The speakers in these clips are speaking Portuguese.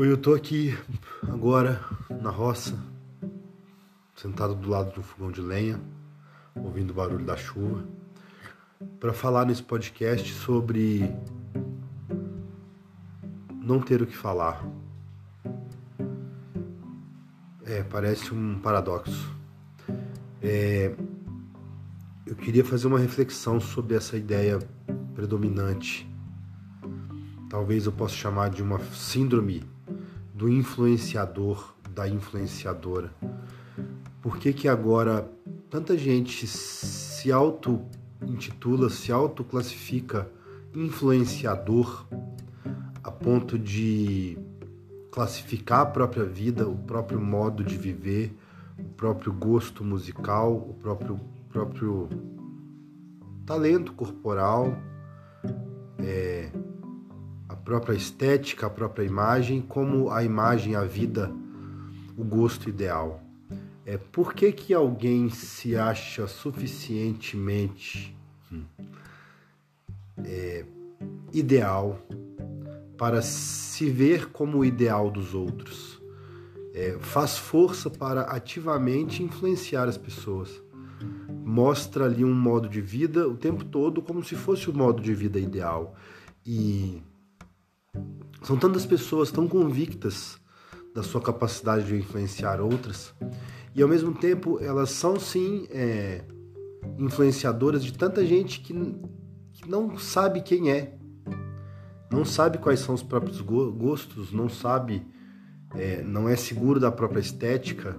Oi, eu tô aqui agora na roça, sentado do lado de um fogão de lenha, ouvindo o barulho da chuva, para falar nesse podcast sobre não ter o que falar. É, parece um paradoxo. É, eu queria fazer uma reflexão sobre essa ideia predominante. Talvez eu possa chamar de uma síndrome do influenciador, da influenciadora. Por que que agora tanta gente se auto-intitula, se auto-classifica influenciador a ponto de classificar a própria vida, o próprio modo de viver, o próprio gosto musical, o próprio, próprio talento corporal, é, própria estética, a própria imagem, como a imagem, a vida, o gosto ideal. É, por que, que alguém se acha suficientemente é, ideal para se ver como o ideal dos outros? É, faz força para ativamente influenciar as pessoas. Mostra ali um modo de vida o tempo todo como se fosse o modo de vida ideal. E são tantas pessoas tão convictas da sua capacidade de influenciar outras, e ao mesmo tempo elas são sim é, influenciadoras de tanta gente que, que não sabe quem é, não sabe quais são os próprios gostos, não sabe, é, não é seguro da própria estética,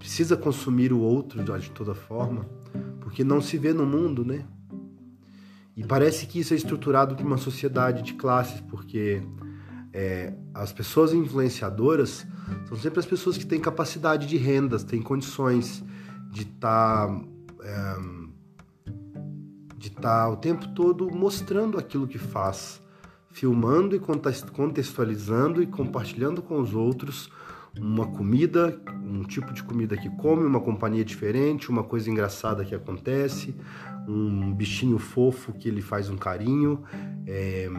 precisa consumir o outro de toda forma, porque não se vê no mundo, né? E parece que isso é estruturado por uma sociedade de classes, porque é, as pessoas influenciadoras são sempre as pessoas que têm capacidade de rendas, têm condições de estar tá, é, de estar tá o tempo todo mostrando aquilo que faz, filmando e contextualizando e compartilhando com os outros uma comida, um tipo de comida que come, uma companhia diferente, uma coisa engraçada que acontece, um bichinho fofo que ele faz um carinho, é,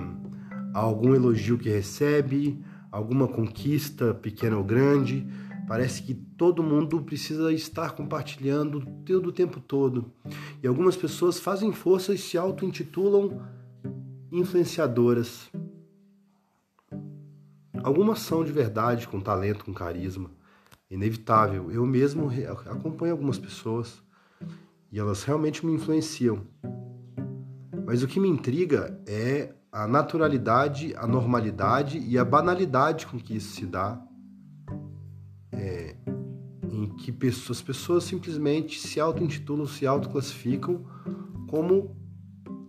algum elogio que recebe, alguma conquista pequena ou grande. Parece que todo mundo precisa estar compartilhando todo o tempo todo. E algumas pessoas fazem força e se auto-intitulam influenciadoras. Algumas são de verdade, com talento, com carisma. Inevitável. Eu mesmo acompanho algumas pessoas e elas realmente me influenciam. Mas o que me intriga é a naturalidade, a normalidade e a banalidade com que isso se dá, é, em que pessoas, as pessoas simplesmente se auto-intitulam, se auto-classificam como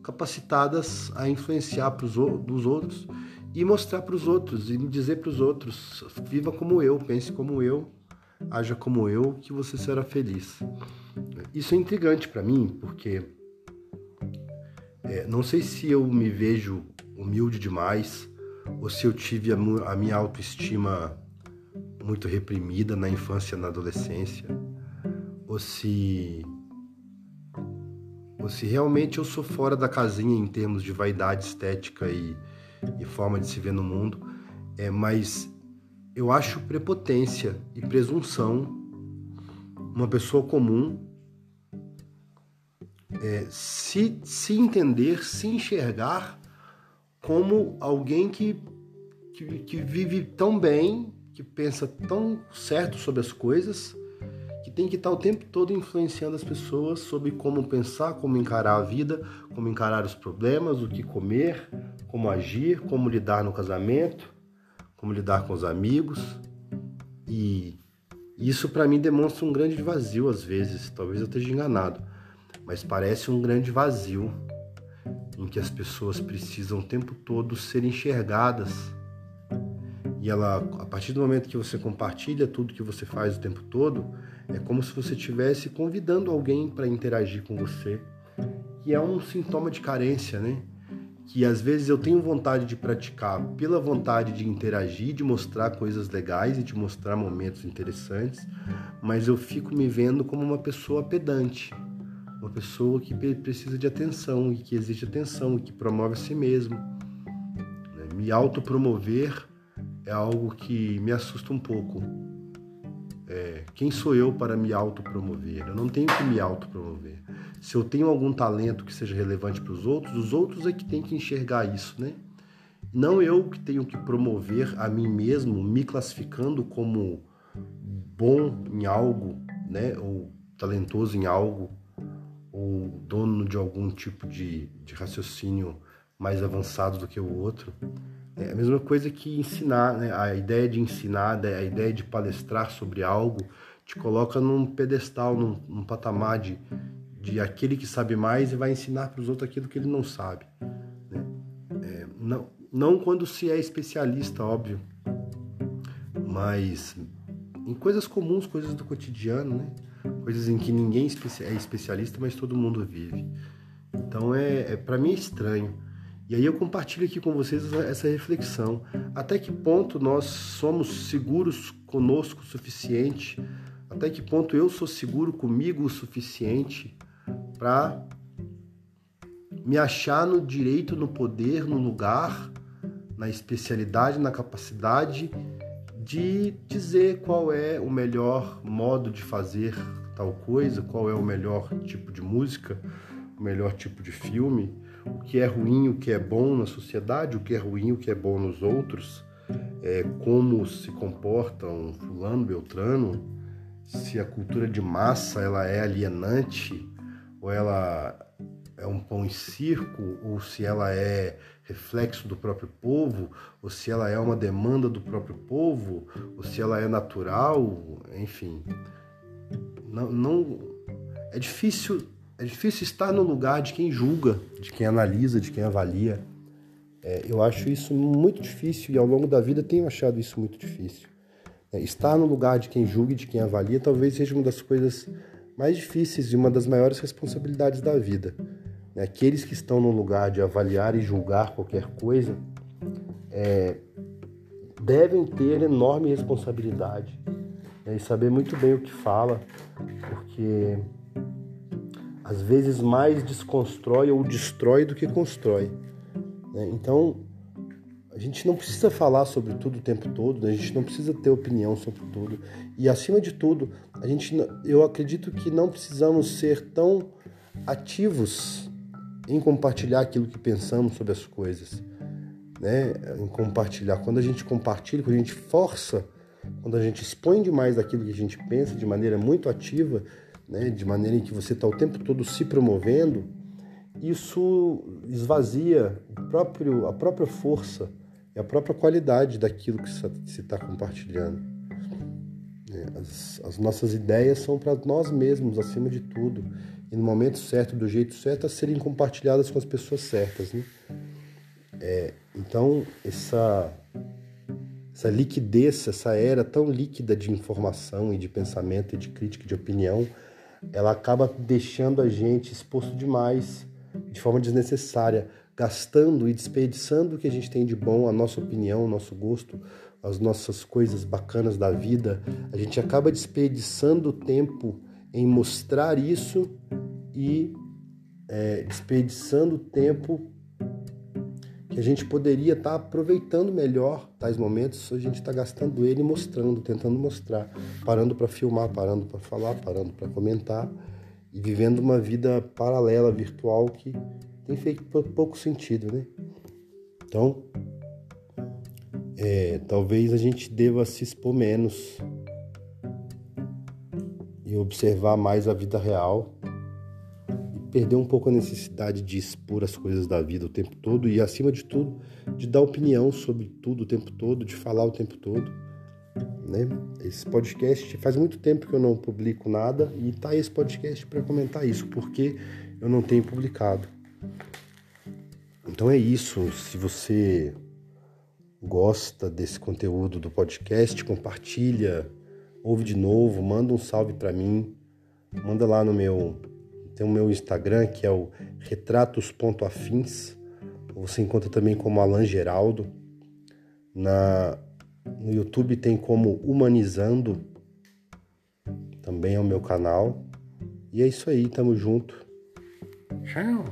capacitadas a influenciar pros, dos outros e mostrar para os outros e dizer para os outros: viva como eu, pense como eu, haja como eu, que você será feliz. Isso é intrigante para mim, porque é, não sei se eu me vejo humilde demais ou se eu tive a, a minha autoestima muito reprimida na infância na adolescência, ou se ou se realmente eu sou fora da casinha em termos de vaidade estética e, e forma de se ver no mundo, é, mas eu acho prepotência e presunção uma pessoa comum é, se, se entender, se enxergar como alguém que, que, que vive tão bem, que pensa tão certo sobre as coisas, que tem que estar o tempo todo influenciando as pessoas sobre como pensar, como encarar a vida, como encarar os problemas, o que comer, como agir, como lidar no casamento, como lidar com os amigos. E isso para mim demonstra um grande vazio às vezes, talvez eu esteja enganado, mas parece um grande vazio em que as pessoas precisam o tempo todo ser enxergadas. E ela, a partir do momento que você compartilha tudo que você faz o tempo todo, é como se você estivesse convidando alguém para interagir com você. E é um sintoma de carência, né? Que às vezes eu tenho vontade de praticar pela vontade de interagir, de mostrar coisas legais e de mostrar momentos interessantes, mas eu fico me vendo como uma pessoa pedante, uma pessoa que precisa de atenção e que exige atenção e que promove a si mesmo. Né? Me autopromover é algo que me assusta um pouco. É, quem sou eu para me autopromover? Eu não tenho que me autopromover. Se eu tenho algum talento que seja relevante para os outros, os outros é que têm que enxergar isso, né? Não eu que tenho que promover a mim mesmo, me classificando como bom em algo, né? Ou talentoso em algo, ou dono de algum tipo de, de raciocínio mais avançado do que o outro. É a mesma coisa que ensinar, né? A ideia de ensinar, a ideia de palestrar sobre algo, te coloca num pedestal, num, num patamar de, de aquele que sabe mais e vai ensinar para os outros aquilo que ele não sabe. Né? É, não, não quando se é especialista, óbvio, mas em coisas comuns, coisas do cotidiano, né? Coisas em que ninguém é especialista, mas todo mundo vive. Então é, é para mim é estranho. E aí eu compartilho aqui com vocês essa reflexão. Até que ponto nós somos seguros conosco o suficiente? Até que ponto eu sou seguro comigo o suficiente para me achar no direito, no poder, no lugar, na especialidade, na capacidade de dizer qual é o melhor modo de fazer tal coisa, qual é o melhor tipo de música, o melhor tipo de filme, o que é ruim, o que é bom na sociedade, o que é ruim, o que é bom nos outros, é, como se comporta um fulano, beltrano, se a cultura de massa ela é alienante ou ela é um pão em circo, ou se ela é reflexo do próprio povo, ou se ela é uma demanda do próprio povo, ou se ela é natural, enfim. Não, não é difícil, é difícil estar no lugar de quem julga, de quem analisa, de quem avalia. É, eu acho isso muito difícil e ao longo da vida tenho achado isso muito difícil. É, estar no lugar de quem julga e de quem avalia talvez seja uma das coisas mais difíceis e uma das maiores responsabilidades da vida. Né? Aqueles que estão no lugar de avaliar e julgar qualquer coisa é, devem ter enorme responsabilidade? E saber muito bem o que fala, porque às vezes mais desconstrói ou destrói do que constrói. Né? Então, a gente não precisa falar sobre tudo o tempo todo, né? a gente não precisa ter opinião sobre tudo. E acima de tudo, a gente, eu acredito que não precisamos ser tão ativos em compartilhar aquilo que pensamos sobre as coisas, né? Em compartilhar. Quando a gente compartilha, quando a gente força, quando a gente expõe demais daquilo que a gente pensa de maneira muito ativa, né? De maneira em que você está o tempo todo se promovendo, isso esvazia próprio, a própria força e a própria qualidade daquilo que se está compartilhando. É, as, as nossas ideias são para nós mesmos, acima de tudo e no momento certo, do jeito certo, a serem compartilhadas com as pessoas certas. Né? É, então, essa, essa liquidez, essa era tão líquida de informação e de pensamento e de crítica e de opinião, ela acaba deixando a gente exposto demais, de forma desnecessária, gastando e desperdiçando o que a gente tem de bom, a nossa opinião, o nosso gosto, as nossas coisas bacanas da vida. A gente acaba desperdiçando tempo em mostrar isso e é, desperdiçando tempo que a gente poderia estar tá aproveitando melhor tais momentos, a gente está gastando ele mostrando, tentando mostrar, parando para filmar, parando para falar, parando para comentar e vivendo uma vida paralela, virtual, que tem feito pouco sentido, né? Então, é, talvez a gente deva se expor menos e observar mais a vida real perder um pouco a necessidade de expor as coisas da vida o tempo todo e, acima de tudo, de dar opinião sobre tudo o tempo todo, de falar o tempo todo. Né? Esse podcast faz muito tempo que eu não publico nada e tá esse podcast para comentar isso, porque eu não tenho publicado. Então é isso. Se você gosta desse conteúdo do podcast, compartilha, ouve de novo, manda um salve para mim, manda lá no meu tem o meu Instagram, que é o retratos.afins. Você encontra também como Alan Geraldo. Na, no YouTube tem como Humanizando. Também é o meu canal. E é isso aí, tamo junto. Tchau.